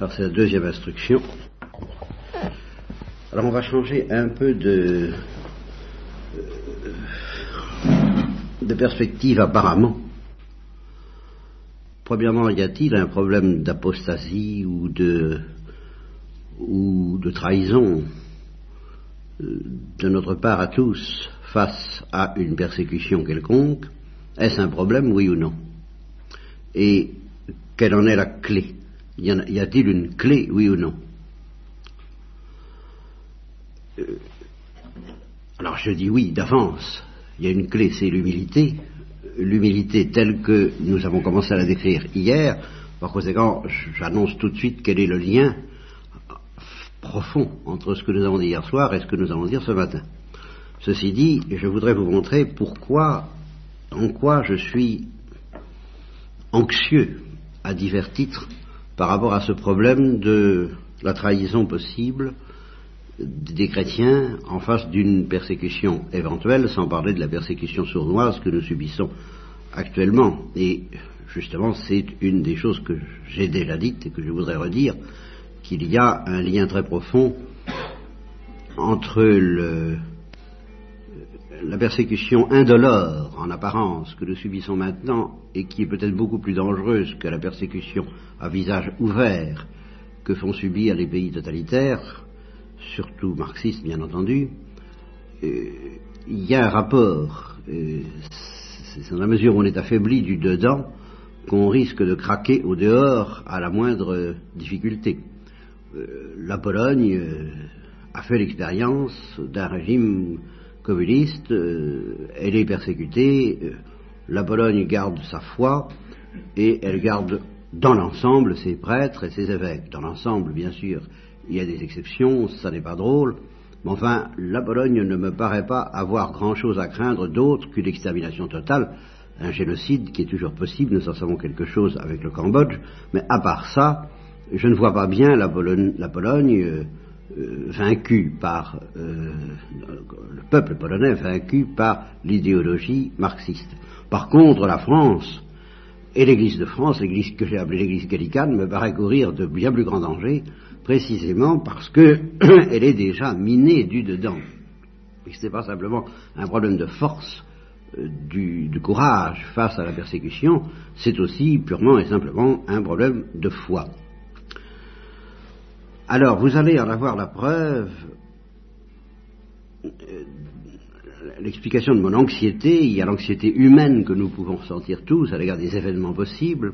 Alors c'est la deuxième instruction. Alors on va changer un peu de, de perspective apparemment. Premièrement, y a-t-il un problème d'apostasie ou de, ou de trahison euh, de notre part à tous face à une persécution quelconque? Est-ce un problème, oui ou non? Et quelle en est la clé? Y a-t-il une clé, oui ou non? Euh, Alors je dis oui d'avance. Il y a une clé, c'est l'humilité. L'humilité telle que nous avons commencé à la décrire hier. Par conséquent, j'annonce tout de suite quel est le lien profond entre ce que nous avons dit hier soir et ce que nous allons dire ce matin. Ceci dit, je voudrais vous montrer pourquoi, en quoi je suis anxieux à divers titres par rapport à ce problème de la trahison possible des chrétiens en face d'une persécution éventuelle, sans parler de la persécution sournoise que nous subissons actuellement. Et justement, c'est une des choses que j'ai déjà dites et que je voudrais redire, qu'il y a un lien très profond entre la persécution indolore en apparence que nous subissons maintenant et qui est peut-être beaucoup plus dangereuse que la persécution à visage ouvert que font subir les pays totalitaires, surtout marxistes bien entendu, euh, il y a un rapport. Euh, c'est dans la mesure où on est affaibli du dedans qu'on risque de craquer au dehors à la moindre difficulté. Euh, la Pologne a fait l'expérience d'un régime communiste, euh, elle est persécutée, la Pologne garde sa foi et elle garde dans l'ensemble ses prêtres et ses évêques. Dans l'ensemble, bien sûr, il y a des exceptions, ça n'est pas drôle, mais enfin, la Pologne ne me paraît pas avoir grand-chose à craindre d'autre qu'une extermination totale, un génocide qui est toujours possible, nous en savons quelque chose avec le Cambodge, mais à part ça, je ne vois pas bien la Pologne, euh, euh, vaincue par euh, le peuple polonais vaincu par l'idéologie marxiste. Par contre, la France et l'Église de France, l'Église que j'ai appelée l'Église gallicane, me paraît courir de bien plus grands dangers, précisément parce qu'elle est déjà minée du dedans. Ce n'est pas simplement un problème de force, du, du, courage face à la persécution, c'est aussi purement et simplement un problème de foi. Alors, vous allez en avoir la preuve, euh, l'explication de mon anxiété, il y a l'anxiété humaine que nous pouvons ressentir tous à l'égard des événements possibles,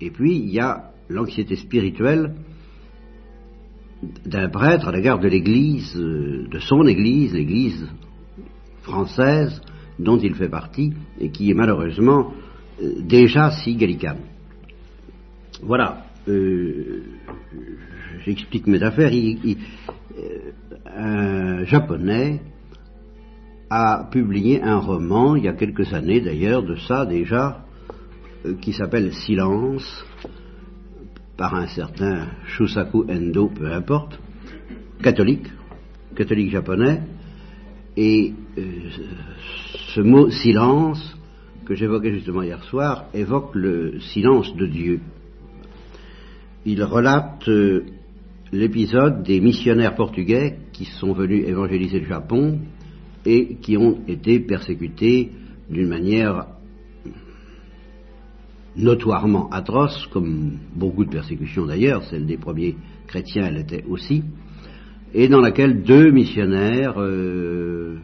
et puis il y a l'anxiété spirituelle d'un prêtre à l'égard de l'Église, de son Église, l'Église française dont il fait partie, et qui est malheureusement euh, déjà si gallicane. Voilà j'explique mes affaires, euh, un japonais a publié un roman, il y a quelques années d'ailleurs, de ça déjà, euh, qui s'appelle Silence, par un certain Shusaku Endo, peu importe, catholique, catholique japonais, et euh, ce mot silence, que j'évoquais justement hier soir, évoque le silence de Dieu. Il relate l'épisode des missionnaires portugais qui sont venus évangéliser le Japon et qui ont été persécutés d'une manière notoirement atroce, comme beaucoup de persécutions d'ailleurs, celle des premiers chrétiens elle était aussi, et dans laquelle deux missionnaires euh,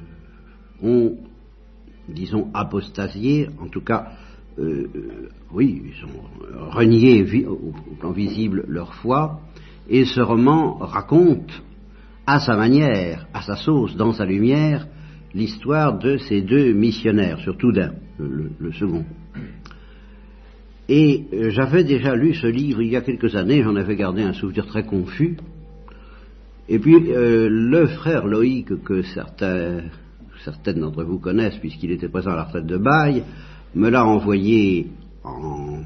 ont, disons, apostasié, en tout cas, euh, oui, ils ont renié au plan visible leur foi, et ce roman raconte, à sa manière, à sa sauce, dans sa lumière, l'histoire de ces deux missionnaires, surtout d'un, le, second. Et euh, j'avais déjà lu ce livre il y a quelques années, j'en avais gardé un souvenir très confus. Et puis euh, le frère Loïc, que certaines d'entre vous connaissent puisqu'il était présent à la retraite de Baye, me l'a envoyé en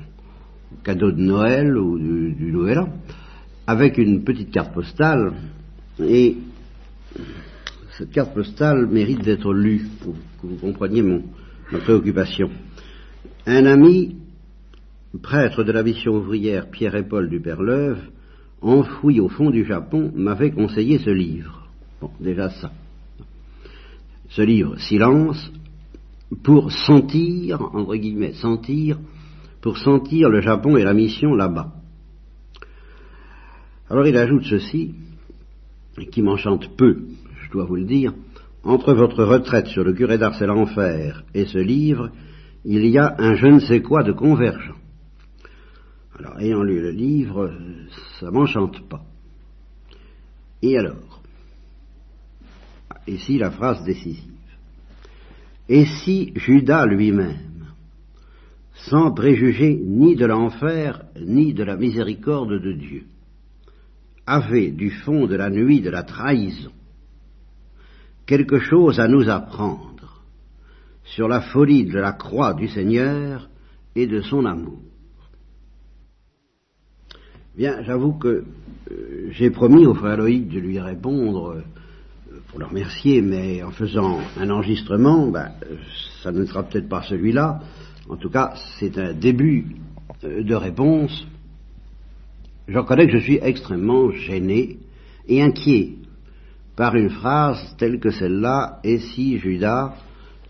cadeau de Noël ou du, du Nouvel An avec une petite carte postale, et cette carte postale mérite d'être lue pour que vous compreniez mon, ma préoccupation. Un ami, prêtre de la mission ouvrière Pierre et Paul du Perleuve, enfoui au fond du Japon, m'avait conseillé ce livre. Bon, déjà ça. Ce livre, Silence, pour sentir, entre guillemets, sentir, pour sentir le Japon et la mission là-bas. Alors il ajoute ceci, qui m'enchante peu, je dois vous le dire, entre votre retraite sur le curé d'Ars et l'enfer et ce livre, il y a un je ne sais quoi de convergent. Alors, ayant lu le livre, ça m'enchante pas. Et alors? Ici la phrase décisive? Et si Judas lui-même, sans préjuger ni de l'enfer, ni de la miséricorde de Dieu, avait du fond de la nuit de la trahison quelque chose à nous apprendre sur la folie de la croix du Seigneur et de son amour. Bien, j'avoue que euh, j'ai promis au frère de lui répondre euh, pour le remercier, mais en faisant un enregistrement, ben, ça ne sera peut-être pas celui-là. En tout cas, c'est un début euh, de réponse. Je reconnais que je suis extrêmement gêné et inquiet par une phrase telle que celle-là, et si Judas,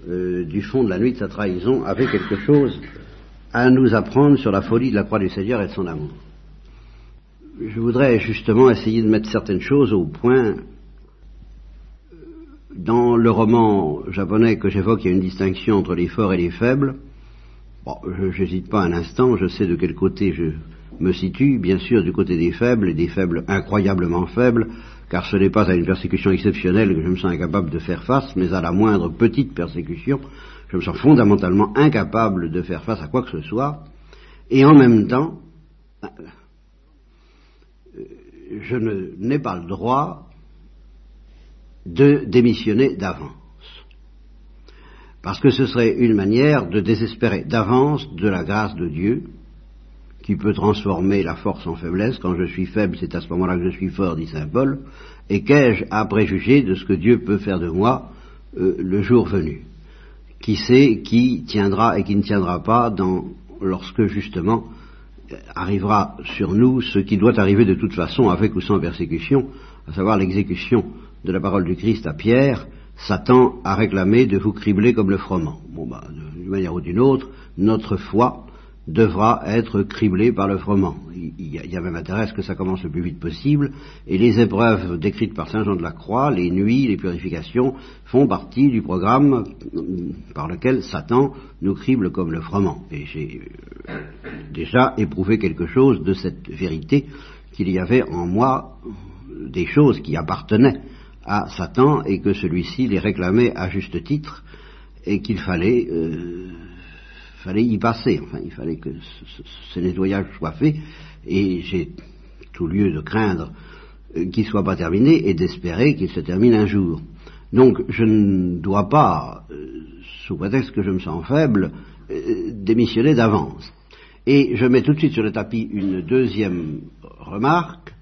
euh, du fond de la nuit de sa trahison, avait quelque chose à nous apprendre sur la folie de la croix du Seigneur et de son amour? Je voudrais justement essayer de mettre certaines choses au point dans le roman japonais que j'évoque, il y a une distinction entre les forts et les faibles. Bon, je n'hésite pas un instant, je sais de quel côté je me situe, bien sûr du côté des faibles, et des faibles incroyablement faibles, car ce n'est pas à une persécution exceptionnelle que je me sens incapable de faire face, mais à la moindre petite persécution, je me sens fondamentalement incapable de faire face à quoi que ce soit, et en même temps, je n'ai pas le droit de démissionner d'avance. Parce que ce serait une manière de désespérer d'avance de la grâce de Dieu, qui peut transformer la force en faiblesse. Quand je suis faible, c'est à ce moment-là que je suis fort, dit Saint Paul. Et qu'ai-je à préjuger de ce que Dieu peut faire de moi euh, le jour venu? Qui sait qui tiendra et qui ne tiendra pas lorsque justement arrivera sur nous ce qui doit arriver de toute façon avec ou sans persécution, à savoir l'exécution de la parole du Christ à Pierre, Satan a réclamé de vous cribler comme le froment. Bon, bah, d'une manière ou d'une autre, notre foi devra être criblée par le froment. Il y, a, même intérêt à ce que ça commence le plus vite possible, et les épreuves décrites par Saint Jean de la Croix, les nuits, les purifications, font partie du programme par lequel Satan nous crible comme le froment. Et j'ai euh, déjà éprouvé quelque chose de cette vérité qu'il y avait en moi des choses qui appartenaient à Satan et que celui-ci les réclamait à juste titre et qu'il fallait, euh, fallait y passer. Enfin, il fallait que ce, nettoyage soit fait et j'ai tout lieu de craindre euh, qu'il ne soit pas terminé et d'espérer qu'il se termine un jour. Donc je ne dois pas, euh, sous prétexte que je me sens faible, démissionner d'avance. Et je mets tout de suite sur le tapis une deuxième remarque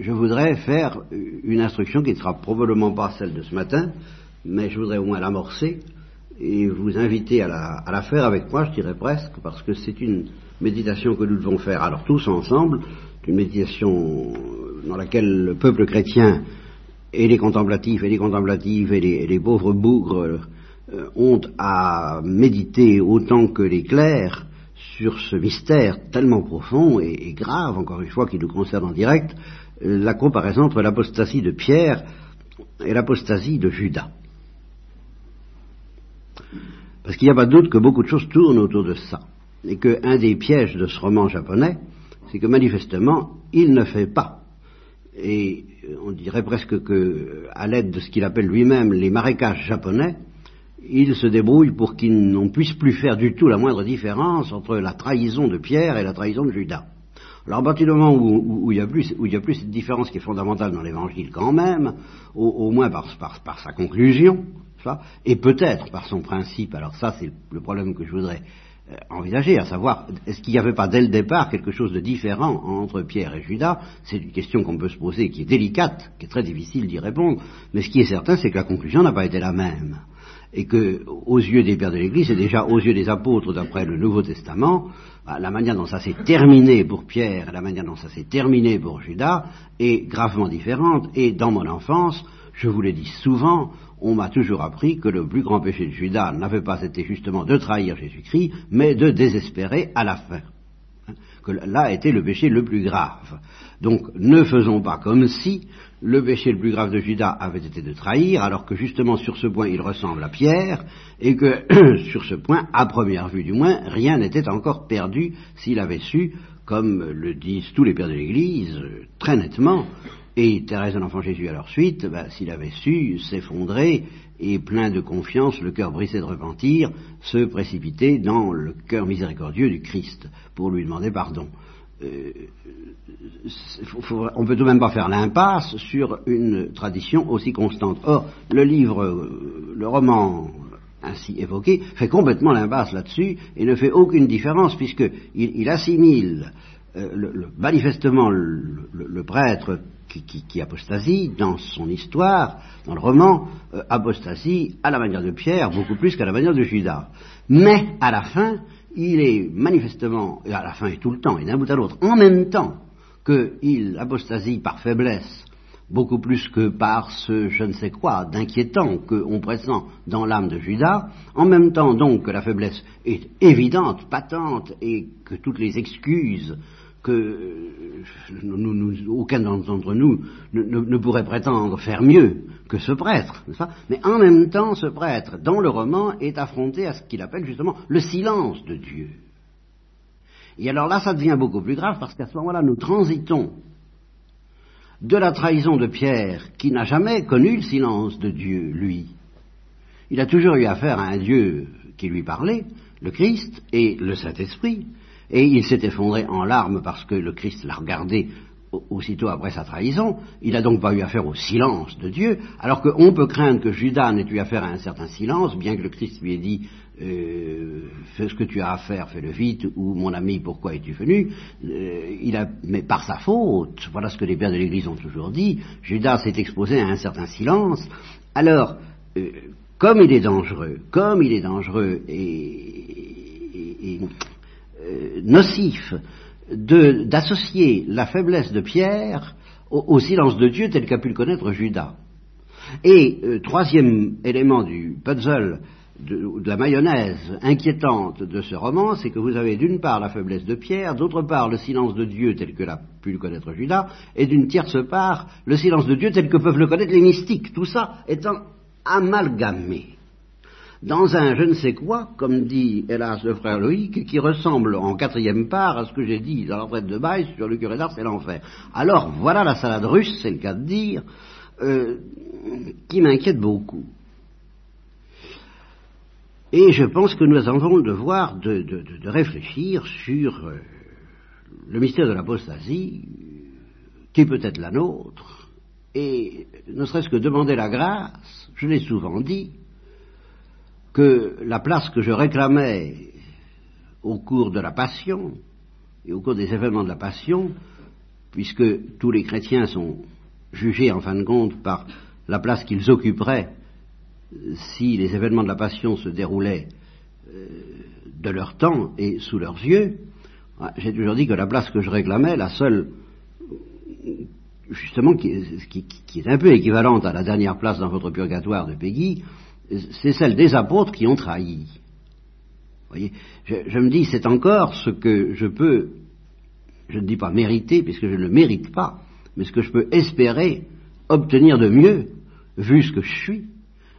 je voudrais faire une instruction qui ne sera probablement pas celle de ce matin, mais je voudrais au moins l'amorcer et vous inviter à la, faire avec moi, je dirais presque, parce que c'est une méditation que nous devons faire alors tous ensemble, une méditation dans laquelle le peuple chrétien et les contemplatifs et les contemplatives et les, pauvres bougres euh, ont à méditer autant que les clercs sur ce mystère tellement profond et grave, encore une fois, qui nous concerne en direct, la comparaison entre l'apostasie de Pierre et l'apostasie de Judas. Parce qu'il n'y a pas de doute que beaucoup de choses tournent autour de ça. Et qu'un des pièges de ce roman japonais, c'est que manifestement, il ne fait pas. Et on dirait presque que, à l'aide de ce qu'il appelle lui-même les marécages japonais, il se débrouille pour qu'on ne puisse plus faire du tout la moindre différence entre la trahison de Pierre et la trahison de Judas. Alors à partir du moment où, il n'y a, plus, a plus cette différence qui est fondamentale dans l'évangile quand même, au, moins par, sa conclusion, et peut-être par son principe, alors ça c'est le problème que je voudrais euh, envisager, à savoir, est-ce qu'il n'y avait pas dès le départ quelque chose de différent entre Pierre et Judas? C'est une question qu'on peut se poser, qui est délicate, qui est très difficile d'y répondre, mais ce qui est certain, c'est que la conclusion n'a pas été la même. Et que, aux yeux des pères de l'Église, et déjà aux yeux des apôtres d'après le Nouveau Testament, bah, la manière dont ça s'est terminé pour Pierre et la manière dont ça s'est terminé pour Judas est gravement différente. Et dans mon enfance, je vous l'ai dit souvent, on m'a toujours appris que le plus grand péché de Judas n'avait pas été justement de trahir Jésus-Christ, mais de désespérer à la fin. Que là était le péché le plus grave. Donc ne faisons pas comme si le péché le plus grave de Judas avait été de trahir, alors que justement sur ce point il ressemble à Pierre, et que sur ce point, à première vue du moins, rien n'était encore perdu s'il avait su, comme le disent tous les pères de l'Église, très nettement, et Thérèse de l'Enfant Jésus à leur suite, ben, s'il avait su s'effondrer et plein de confiance, le cœur brisé de repentir, se précipiter dans le cœur miséricordieux du Christ pour lui demander pardon. Euh, on peut tout de même pas faire l'impasse sur une tradition aussi constante. Or, le livre, euh, le roman ainsi évoqué, fait complètement l'impasse là-dessus et ne fait aucune différence puisqu'il il assimile euh, manifestement le, prêtre qui, apostasie dans son histoire, dans le roman, apostasie à la manière de Pierre beaucoup plus qu'à la manière de Judas. Mais à la fin, il est manifestement, et à la fin et tout le temps, et d'un bout à l'autre, en même temps qu'il apostasie par faiblesse, beaucoup plus que par ce je ne sais quoi d'inquiétant qu'on pressent dans l'âme de Judas, en même temps donc que la faiblesse est évidente, patente, et que toutes les excuses que aucun d'entre nous ne, pourrait prétendre faire mieux que ce prêtre, Mais en même temps, ce prêtre, dans le roman, est affronté à ce qu'il appelle justement le silence de Dieu. Et alors là, ça devient beaucoup plus grave parce qu'à ce moment-là, nous transitons de la trahison de Pierre, qui n'a jamais connu le silence de Dieu, lui. Il a toujours eu affaire à un Dieu qui lui parlait, le Christ et le Saint-Esprit, et il s'est effondré en larmes parce que le Christ l'a regardé aussitôt après sa trahison, il n'a donc pas eu affaire au silence de Dieu, alors qu'on peut craindre que Judas n'ait eu affaire à un certain silence, bien que le Christ lui ait dit euh, fais ce que tu as à faire, fais-le vite, ou mon ami, pourquoi es-tu venu? Euh, il a, Mais par sa faute, voilà ce que les pères de l'Église ont toujours dit, Judas s'est exposé à un certain silence, alors, euh, comme il est dangereux, comme il est dangereux et nocif d'associer la faiblesse de Pierre au, silence de Dieu tel qu'a pu le connaître Judas. Et euh, troisième élément du puzzle de, de, la mayonnaise inquiétante de ce roman, c'est que vous avez d'une part la faiblesse de Pierre, d'autre part le silence de Dieu tel que l'a pu le connaître Judas, et d'une tierce part le silence de Dieu tel que peuvent le connaître les mystiques, tout ça étant amalgamé dans un je ne sais quoi, comme dit hélas le frère Loïc, qui ressemble en quatrième part à ce que j'ai dit dans la retraite de bail sur le curé d'Ars et l'enfer. Alors voilà la salade russe, c'est le cas de dire, euh, qui m'inquiète beaucoup. Et je pense que nous avons le devoir de, réfléchir sur euh, le mystère de l'apostasie, qui peut être la nôtre, et ne serait-ce que demander la grâce, je l'ai souvent dit, que la place que je réclamais au cours de la Passion et au cours des événements de la Passion, puisque tous les chrétiens sont jugés en fin de compte par la place qu'ils occuperaient si les événements de la Passion se déroulaient euh, de leur temps et sous leurs yeux, ah, j'ai toujours dit que la place que je réclamais, la seule, justement, qui, qui est un peu équivalente à la dernière place dans votre purgatoire de Peggy, c'est celle des apôtres qui ont trahi. Voyez, je, me dis, c'est encore ce que je peux, je ne dis pas mériter, puisque je ne le mérite pas, mais ce que je peux espérer obtenir de mieux, vu ce que je suis,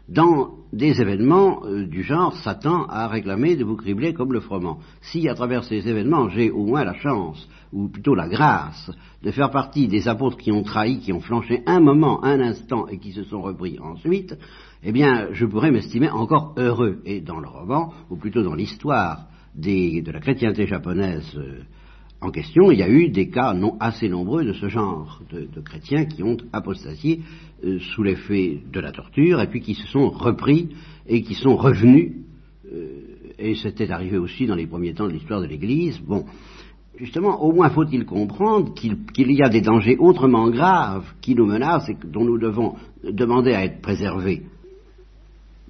dans des événements euh, du genre Satan a réclamé de vous cribler comme le froment. Si à travers ces événements j'ai au moins la chance, ou plutôt la grâce, de faire partie des apôtres qui ont trahi, qui ont flanché un moment, un instant et qui se sont repris ensuite, eh bien je pourrais m'estimer encore heureux. Et dans le roman, ou plutôt dans l'histoire de la chrétienté japonaise euh, en question, il y a eu des cas non assez nombreux de ce genre de, chrétiens qui ont apostasié euh, sous l'effet de la torture et puis qui se sont repris et qui sont revenus. Euh, et c'était arrivé aussi dans les premiers temps de l'histoire de l'Église. Bon, justement, au moins faut-il comprendre qu'il y a des dangers autrement graves qui nous menacent et dont nous devons demander à être préservés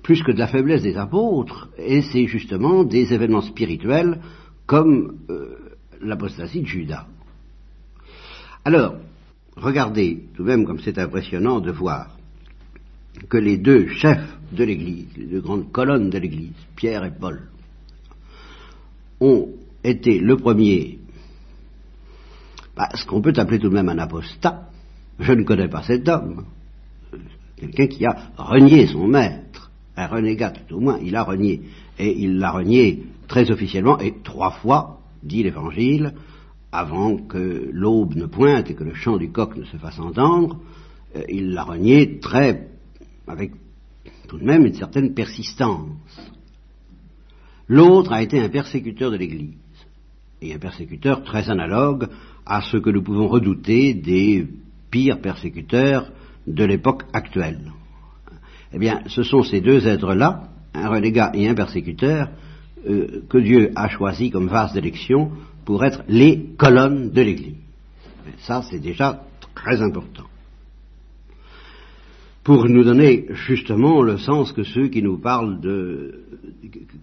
plus que de la faiblesse des apôtres, et c'est justement des événements spirituels comme euh, l'apostasie de Judas. Alors, regardez tout de même comme c'est impressionnant de voir que les deux chefs de l'Église, les deux grandes colonnes de l'Église, Pierre et Paul, ont été le premier, bah, ce qu'on peut appeler tout de même un apostat. Je ne connais pas cet homme. Quelqu'un qui a renié son maître, un renégat tout au moins, il a renié. Et il l'a renié très officiellement et trois fois, dit l'Évangile, avant que l'aube ne pointe et que le chant du coq ne se fasse entendre, euh, il l'a renié très, avec tout de même une certaine persistance. L'autre a été un persécuteur de l'Église, et un persécuteur très analogue à ce que nous pouvons redouter des pires persécuteurs de l'époque actuelle. Eh bien, ce sont ces deux êtres-là, un renégat et un persécuteur, euh, que Dieu a choisi comme vase d'élection pour être les colonnes de l'Église. Ça, c'est déjà très important pour nous donner justement le sens que ceux qui nous parlent de...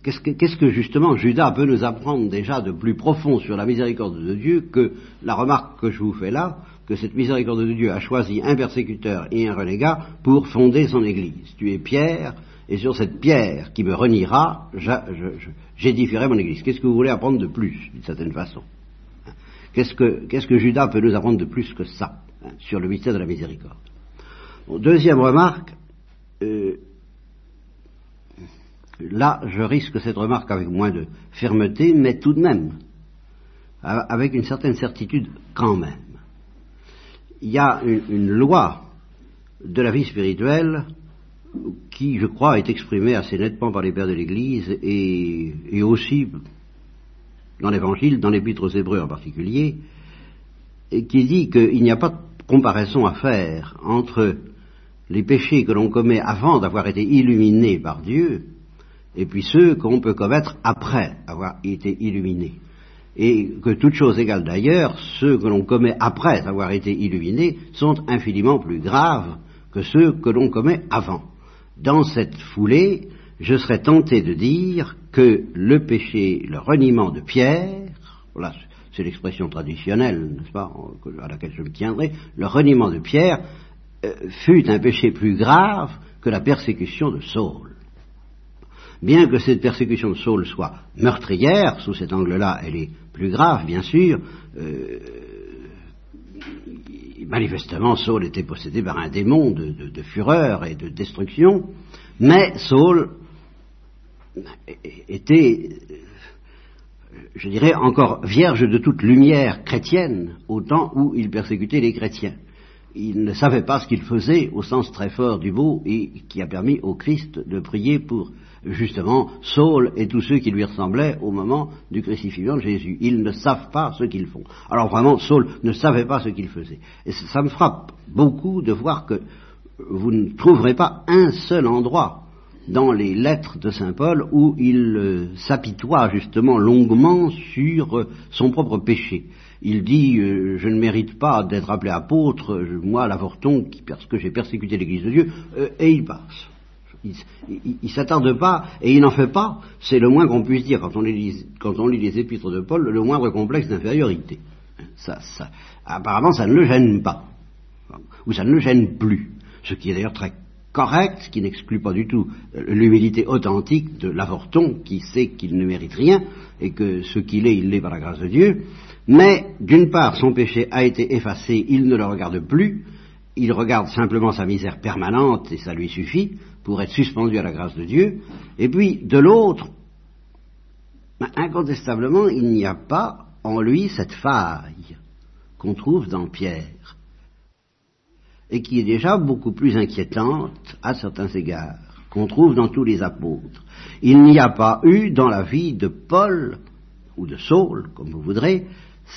Qu'est-ce que, justement Judas peut nous apprendre déjà de plus profond sur la miséricorde de Dieu que la remarque que je vous fais là, que cette miséricorde de Dieu a choisi un persécuteur et un renégat pour fonder son Église. Tu es Pierre, et sur cette pierre qui me reniera, j'édifierai mon Église. Qu'est-ce que vous voulez apprendre de plus, d'une certaine façon qu'est-ce que, qu'est-ce que Judas peut nous apprendre de plus que ça, hein, sur le mystère de la miséricorde? Deuxième remarque, euh, là je risque cette remarque avec moins de fermeté, mais tout de même, avec une certaine certitude quand même. Il y a une, loi de la vie spirituelle qui, je crois, est exprimée assez nettement par les pères de l'Église et, aussi dans l'Évangile, dans l'Épître aux Hébreux en particulier, qui dit qu'il n'y a pas de comparaison à faire entre les péchés que l'on commet avant d'avoir été illuminé par Dieu, et puis ceux qu'on peut commettre après avoir été illuminé. Et que toute chose égale d'ailleurs, ceux que l'on commet après avoir été illuminé sont infiniment plus graves que ceux que l'on commet avant. Dans cette foulée, je serais tenté de dire que le péché, le reniement de Pierre, voilà, c'est l'expression traditionnelle, n'est-ce pas, à laquelle je me tiendrai, le reniement de Pierre euh, fut un péché plus grave que la persécution de Saul. Bien que cette persécution de Saul soit meurtrière, sous cet angle-là, elle est plus grave, bien sûr. Euh, manifestement, Saul était possédé par un démon de, fureur et de destruction, mais Saul était, je dirais, encore vierge de toute lumière chrétienne au temps où il persécutait les chrétiens. Il ne savait pas ce qu'il faisait au sens très fort du mot et qui a permis au Christ de prier pour justement Saul et tous ceux qui lui ressemblaient au moment du crucifixion de Jésus. Ils ne savent pas ce qu'ils font. Alors vraiment, Saul ne savait pas ce qu'il faisait. Et ça me frappe beaucoup de voir que vous ne trouverez pas un seul endroit dans les lettres de Saint Paul où il euh, s'apitoie justement longuement sur euh, son propre péché il dit euh, je ne mérite pas d'être appelé apôtre, moi l'avorton, parce que j'ai persécuté l'Église de Dieu, et il passe. Il, ne s'attarde pas et il n'en fait pas. C'est le moins qu'on puisse dire quand on, lit, les épîtres de Paul, le moindre complexe d'infériorité. Apparemment, ça ne le gêne pas, ou ça ne le gêne plus. Ce qui est d'ailleurs très correct, ce qui n'exclut pas du tout l'humilité authentique de l'avorton qui sait qu'il ne mérite rien et que ce qu'il est, il l'est par la grâce de Dieu. Mais, d'une part, son péché a été effacé, il ne le regarde plus, il regarde simplement sa misère permanente et ça lui suffit pour être suspendu à la grâce de Dieu. Et puis, de l'autre, ben, incontestablement, il n'y a pas en lui cette faille qu'on trouve dans Pierre et qui est déjà beaucoup plus inquiétante à certains égards, qu'on trouve dans tous les apôtres. Il n'y a pas eu dans la vie de Paul, ou de Saul, comme vous voudrez,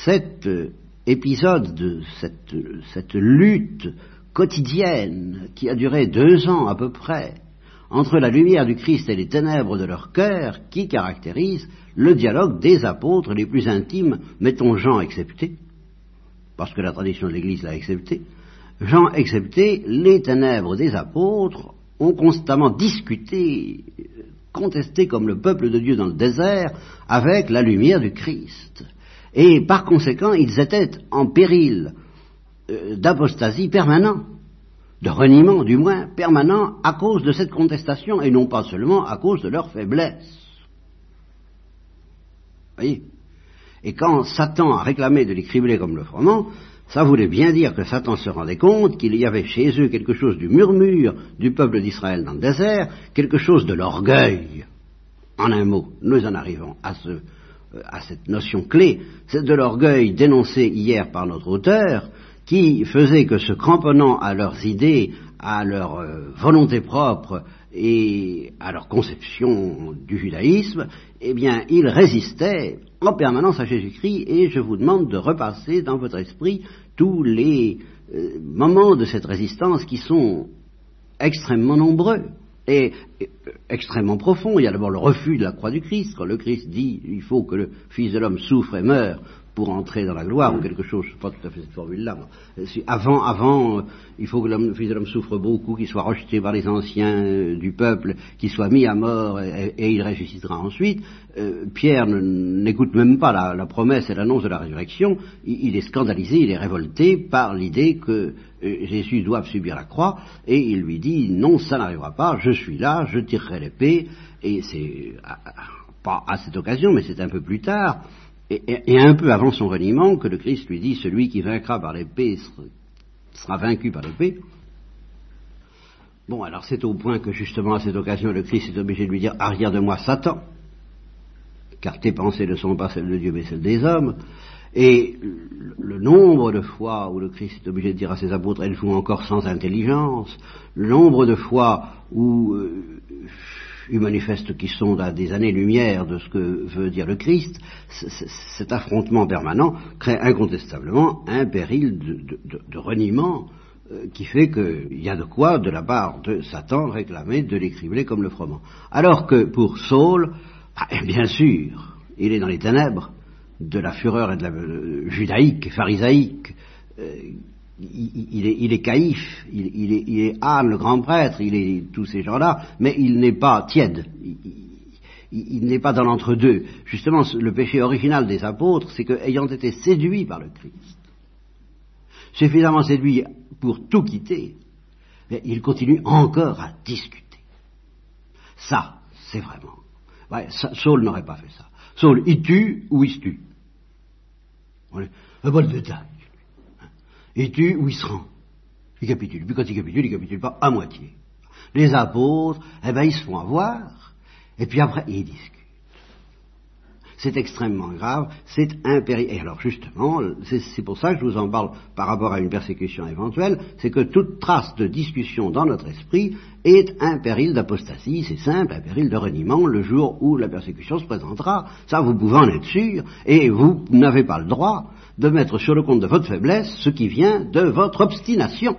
cet euh, épisode de cette, cette lutte quotidienne qui a duré deux ans à peu près entre la lumière du Christ et les ténèbres de leur cœur qui caractérise le dialogue des apôtres les plus intimes, mettons Jean excepté, parce que la tradition de l'Église l'a accepté, Jean excepté, les ténèbres des apôtres ont constamment discuté, contesté comme le peuple de Dieu dans le désert avec la lumière du Christ. Et par conséquent, ils étaient en péril d'apostasie permanent, de reniement du moins permanent à cause de cette contestation et non pas seulement à cause de leur faiblesse. Voyez? Et quand Satan a réclamé de les cribler comme le froment, ça voulait bien dire que Satan se rendait compte qu'il y avait chez eux quelque chose du murmure du peuple d'Israël dans le désert, quelque chose de l'orgueil. En un mot, nous en arrivons à, ce, à cette notion clé, c'est de l'orgueil dénoncé hier par notre auteur, qui faisait que se cramponnant à leurs idées, à leur euh, volonté propre et à leur conception du judaïsme, eh bien, ils résistaient en permanence à Jésus-Christ et je vous demande de repasser dans votre esprit tous les euh, moments de cette résistance qui sont extrêmement nombreux et, et, extrêmement profonds. Il y a d'abord le refus de la croix du Christ, quand le Christ dit il faut que le Fils de l'homme souffre et meure pour entrer dans la gloire ou quelque chose, je ne sais pas tout à fait cette formule-là. Avant, avant, euh, il faut que le Fils de l'homme souffre beaucoup, qu'il soit rejeté par les anciens euh, du peuple, qu'il soit mis à mort et, et il ressuscitera ensuite. Euh, Pierre n'écoute même pas la, la promesse et l'annonce de la résurrection. Il, il, est scandalisé, il est révolté par l'idée que euh, Jésus doit subir la croix et il lui dit non, ça n'arrivera pas, je suis là, je tirerai l'épée et c'est pas à cette occasion, mais c'est un peu plus tard et, un peu avant son reniement, que le Christ lui dit, celui qui vaincra par l'épée sera vaincu par l'épée. Bon, alors c'est au point que justement à cette occasion, le Christ est obligé de lui dire, arrière de moi Satan, car tes pensées ne sont pas celles de Dieu, mais celles des hommes. Et le nombre de fois où le Christ est obligé de dire à ses apôtres, elles font encore sans intelligence, le nombre de fois où euh, ils manifestent qui sont à des années-lumière de ce que veut dire le Christ, cet affrontement permanent crée incontestablement un péril de, reniement euh, qui fait qu'il y a de quoi, de la part de Satan, réclamer de l'écribler comme le froment. Alors que pour Saul, ah, bien sûr, il est dans les ténèbres de la fureur et de la euh, pharisaïque, euh, il, est, il est caïf, il, il, est, il, est, Anne, le grand prêtre, il est tous ces gens-là, mais il n'est pas tiède. Il, n'est pas dans l'entre-deux. Justement, le péché original des apôtres, c'est qu'ayant été séduits par le Christ, suffisamment séduits pour tout quitter, ils continuent encore à discuter. Ça, c'est vraiment. Ouais, Saul n'aurait pas fait ça. Saul, il tue ou il se tue. Un. Et tu, où il se rend Il capitule. Puis quand il capitule, il capitule pas à moitié. Les apôtres, eh ben, ils se font avoir, et puis après, ils discutent. C'est extrêmement grave, c'est impérieux. Et alors justement, c'est pour ça que je vous en parle par rapport à une persécution éventuelle, c'est que toute trace de discussion dans notre esprit est un péril d'apostasie, c'est simple, un péril de reniement le jour où la persécution se présentera. Ça, vous pouvez en être sûr, et vous n'avez pas le droit de mettre sur le compte de votre faiblesse ce qui vient de votre obstination.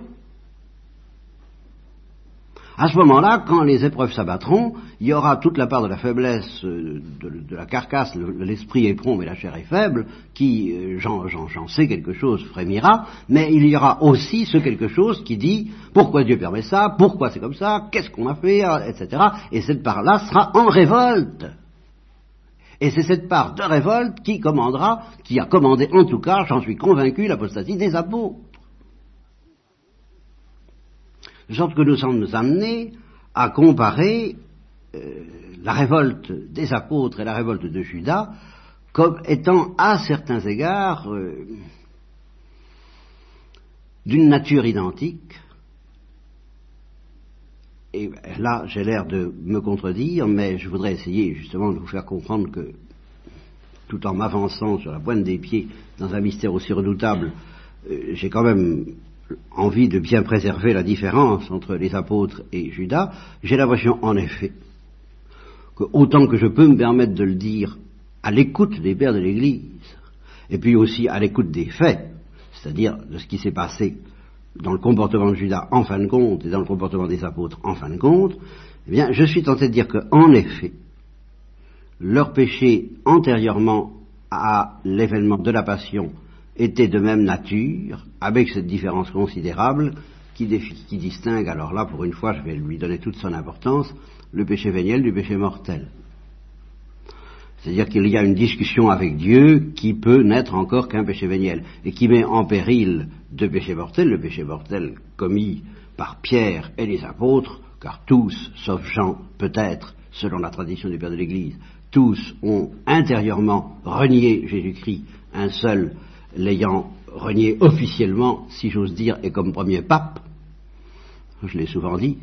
À ce moment-là, quand les épreuves s'abattront, il y aura toute la part de la faiblesse euh, de, la carcasse, l'esprit est prompt mais la chair est faible, qui, euh, j'en sais quelque chose, frémira, mais il y aura aussi ce quelque chose qui dit pourquoi Dieu permet ça, pourquoi c'est comme ça, qu'est-ce qu'on a fait, etc. Et cette part-là sera en révolte. Et c'est cette part de révolte qui commandera, qui a commandé en tout cas, j'en suis convaincu, l'apostasie des apôtres. De sorte que nous sommes amenés à comparer euh, la révolte des apôtres et la révolte de Judas comme étant à certains égards euh, d'une nature identique. Là, j'ai l'air de me contredire, mais je voudrais essayer justement de vous faire comprendre que, tout en m'avançant sur la pointe des pieds dans un mystère aussi redoutable, euh, j'ai quand même envie de bien préserver la différence entre les apôtres et Judas, j'ai l'impression en effet que autant que je peux me permettre de le dire à l'écoute des pères de l'Église, et puis aussi à l'écoute des faits, c'est-à-dire de ce qui s'est passé dans le comportement de Judas en fin de compte et dans le comportement des apôtres en fin de compte, eh bien, je suis tenté de dire qu'en effet, leur péché antérieurement à l'événement de la passion était de même nature, avec cette différence considérable qui, distingue, alors là, pour une fois, je vais lui donner toute son importance, le péché véniel du péché mortel. C'est-à-dire qu'il y a une discussion avec Dieu qui peut n'être encore qu'un péché véniel et qui met en péril deux péchés mortels, le péché mortel commis par Pierre et les apôtres, car tous, sauf Jean, peut-être, selon la tradition du Père de l'Église, tous ont intérieurement renié Jésus-Christ, un seul l'ayant renié officiellement, si j'ose dire, et comme premier pape. Je l'ai souvent dit,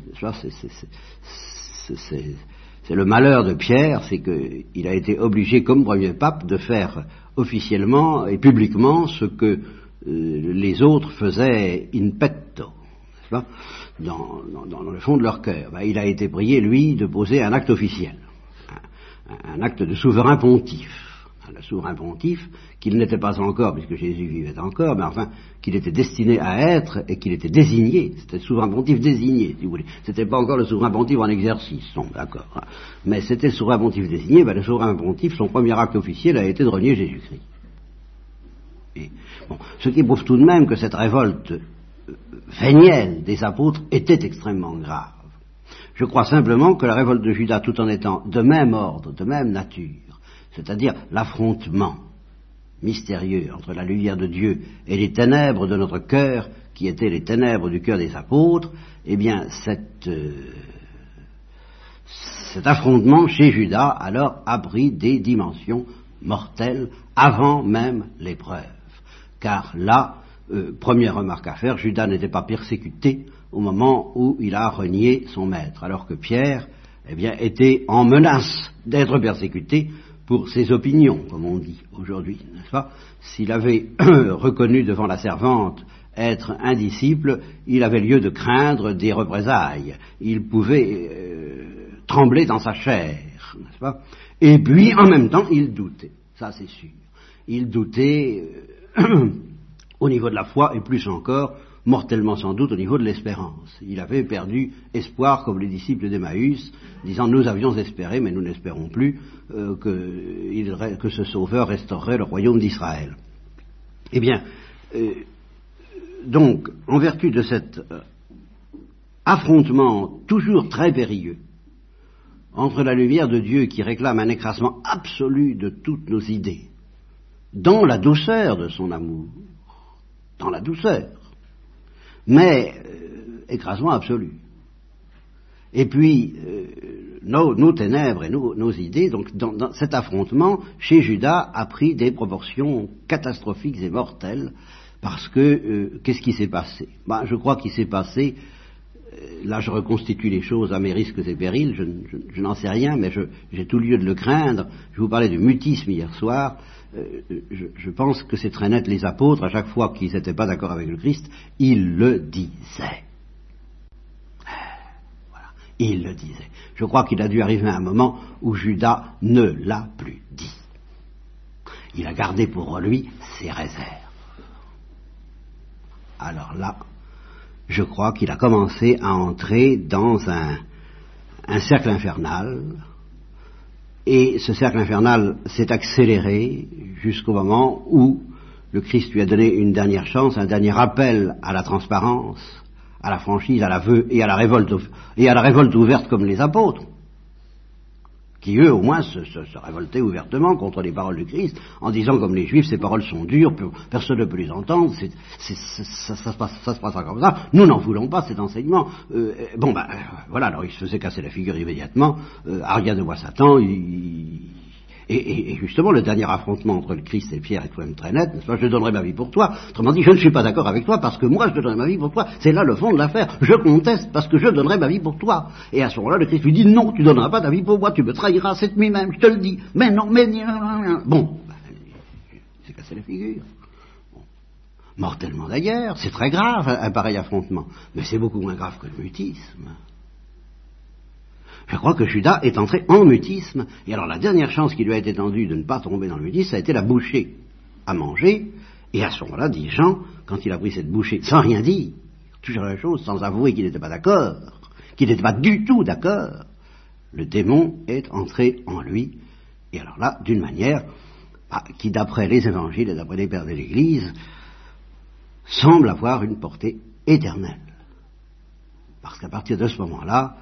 c'est le malheur de Pierre, c'est qu'il a été obligé, comme premier pape, de faire officiellement et publiquement ce que euh, les autres faisaient in petto, dans, le fond de leur cœur. Ben, il a été prié, lui, de poser un acte officiel, un acte de souverain pontife le souverain pontife, qu'il n'était pas encore, puisque Jésus vivait encore, mais enfin, qu'il était destiné à être et qu'il était désigné. C'était le souverain pontife désigné, si vous voulez. C'était pas encore le souverain pontife en exercice, non, d'accord. Mais c'était le souverain pontife désigné, ben, le souverain pontife, son premier acte officiel a été de renier Jésus-Christ. bon, ce qui prouve tout de même que cette révolte euh, vénielle des apôtres était extrêmement grave. Je crois simplement que la révolte de Judas, tout en étant de même ordre, de même nature, c'est-à-dire l'affrontement mystérieux entre la lumière de Dieu et les ténèbres de notre cœur, qui étaient les ténèbres du cœur des apôtres, eh bien, euh, cet affrontement chez Judas, alors, a pris des dimensions mortelles avant même l'épreuve. Car là, euh, première remarque à faire, Judas n'était pas persécuté au moment où il a renié son maître, alors que Pierre, eh bien, était en menace d'être persécuté pour ses opinions, comme on dit aujourd'hui, n'est-ce pas? S'il avait reconnu devant la servante être un disciple, il avait lieu de craindre des représailles. Il pouvait euh, trembler dans sa chair, n'est-ce pas? Et puis, en même temps, il doutait, ça c'est sûr. Il doutait euh, au niveau de la foi et plus encore mortellement sans doute au niveau de l'espérance. Il avait perdu espoir comme les disciples d'Emmaüs, disant nous avions espéré, mais nous n'espérons plus euh, que, ce sauveur restaurerait le royaume d'Israël. Eh bien, euh, donc, en vertu de cet euh, affrontement toujours très périlleux entre la lumière de Dieu qui réclame un écrasement absolu de toutes nos idées, dans la douceur de son amour, dans la douceur, mais euh, écrasement absolu. Et puis, euh, nos, ténèbres et nos, idées, donc dans, cet affrontement, chez Judas, a pris des proportions catastrophiques et mortelles, parce que, euh, qu'est-ce qui s'est passé? Ben, Je crois qu'il s'est passé, là je reconstitue les choses à mes risques et périls, je, n'en sais rien, mais j'ai tout lieu de le craindre. Je vous parlais du mutisme hier soir, euh, je, pense que c'est très net, les apôtres, à chaque fois qu'ils n'étaient pas d'accord avec le Christ, ils le disaient. Voilà, ils le disaient. Je crois qu'il a dû arriver un moment où Judas ne l'a plus dit. Il a gardé pour lui ses réserves. Alors là, je crois qu'il a commencé à entrer dans un cercle infernal, et ce cercle infernal s'est accéléré jusqu'au moment où le Christ lui a donné une dernière chance, un dernier appel à la transparence, à la franchise, à l'aveu et à la révolte et à la révolte ouverte comme les apôtres, qui eux au moins se, révoltaient ouvertement contre les paroles du Christ, en disant comme les Juifs, ces paroles sont dures, personne ne peut les entendre, ça, se passera comme ça. Nous n'en voulons pas cet enseignement. Euh, bon ben voilà, alors il se faisait casser la figure immédiatement. Euh, Aria de voix Satan, il, et, justement, le dernier affrontement entre le Christ et Pierre est quand même très net. Je donnerai ma vie pour toi. Autrement dit, je ne suis pas d'accord avec toi parce que moi, je donnerai ma vie pour toi. C'est là le fond de l'affaire. Je conteste parce que je donnerai ma vie pour toi. Et à ce moment-là, le Christ lui dit non, tu donneras pas ta vie pour moi, tu me trahiras cette nuit même, je te le dis. Mais non, mais bon, c'est cassé la figure. Mortellement d'ailleurs, c'est très grave un pareil affrontement, mais c'est beaucoup moins grave que le mutisme. Je crois que Judas est entré en mutisme. Et alors la dernière chance qui lui a été tendue de ne pas tomber dans le mutisme, ça a été la bouchée à manger. Et à ce moment-là, dit Jean, quand il a pris cette bouchée, sans rien dire, toujours la chose, sans avouer qu'il n'était pas d'accord, qu'il n'était pas du tout d'accord, le démon est entré en lui. Et alors là, d'une manière bah, qui, d'après les évangiles et d'après les pères de l'Église, semble avoir une portée éternelle. Parce qu'à partir de ce moment-là,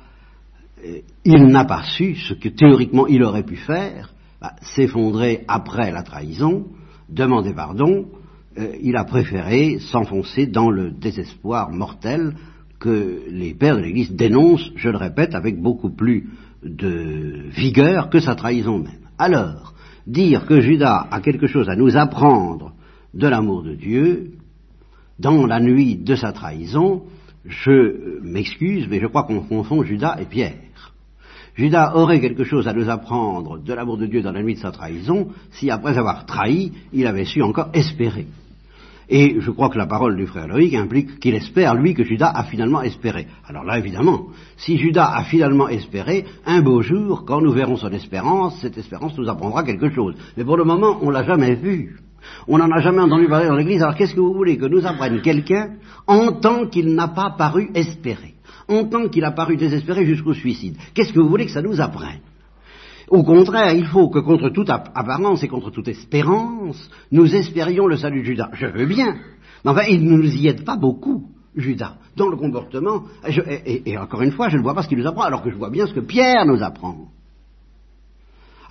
il n'a pas su ce que théoriquement il aurait pu faire, bah, s'effondrer après la trahison, demander pardon, euh, il a préféré s'enfoncer dans le désespoir mortel que les pères de l'Église dénoncent, je le répète, avec beaucoup plus de vigueur que sa trahison même. Alors, dire que Judas a quelque chose à nous apprendre de l'amour de Dieu, dans la nuit de sa trahison, je m'excuse, mais je crois qu'on confond Judas et Pierre. Judas aurait quelque chose à nous apprendre de l'amour de Dieu dans la nuit de sa trahison si, après avoir trahi, il avait su encore espérer. Et je crois que la parole du frère Loïc implique qu'il espère, lui, que Judas a finalement espéré. Alors là, évidemment, si Judas a finalement espéré, un beau jour, quand nous verrons son espérance, cette espérance nous apprendra quelque chose. Mais pour le moment, on l'a jamais vu. On n'en a jamais entendu parler dans l'Église. Alors qu'est-ce que vous voulez que nous apprenne quelqu'un en tant qu'il n'a pas paru espérer? En tant qu'il a paru désespéré jusqu'au suicide Qu'est-ce que vous voulez que ça nous apprenne? Au contraire, il faut que contre toute apparence et contre toute espérance, nous espérions le salut de Judas. Je veux bien. Mais enfin, il ne nous y aide pas beaucoup, Judas, dans le comportement. et, encore une fois, je ne vois pas ce qu'il nous apprend, alors que je vois bien ce que Pierre nous apprend.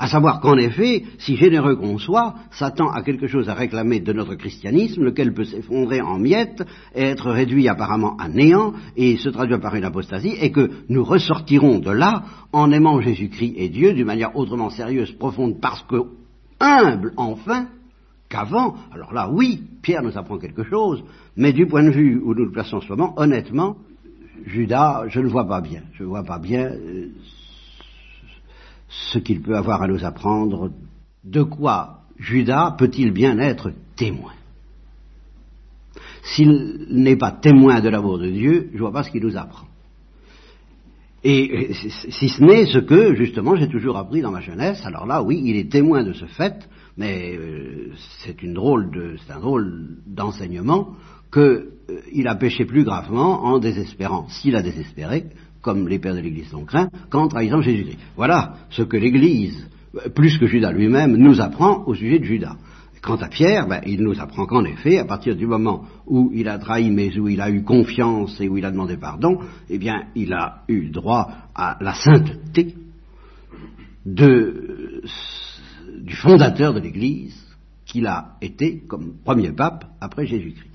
À savoir qu'en effet, si généreux qu'on soit, Satan a quelque chose à réclamer de notre christianisme, lequel peut s'effondrer en miettes, et être réduit apparemment à néant, et se traduire par une apostasie, et que nous ressortirons de là en aimant Jésus-Christ et Dieu d'une manière autrement sérieuse, profonde, parce que humble enfin, qu'avant. Alors là, oui, Pierre nous apprend quelque chose, mais du point de vue où nous le plaçons en ce moment, honnêtement, Judas, je ne vois pas bien. Je ne vois pas bien euh, ce qu'il peut avoir à nous apprendre, de quoi Judas peut-il bien être témoin? S'il n'est pas témoin de l'amour de Dieu, je ne vois pas ce qu'il nous apprend. Et si ce n'est ce que, justement, j'ai toujours appris dans ma jeunesse, alors là, oui, il est témoin de ce fait, mais euh, c'est un drôle d'enseignement qu'il euh, a péché plus gravement en désespérant. S'il a désespéré, comme les pères de l'Église l'ont craint, qu'en trahissant Jésus-Christ. Voilà ce que l'Église, plus que Judas lui-même, nous apprend au sujet de Judas. Quant à Pierre, ben, il nous apprend qu'en effet, à partir du moment où il a trahi, mais où il a eu confiance et où il a demandé pardon, eh bien, il a eu droit à la sainteté du fondateur de l'Église, qu'il a été comme premier pape après Jésus-Christ.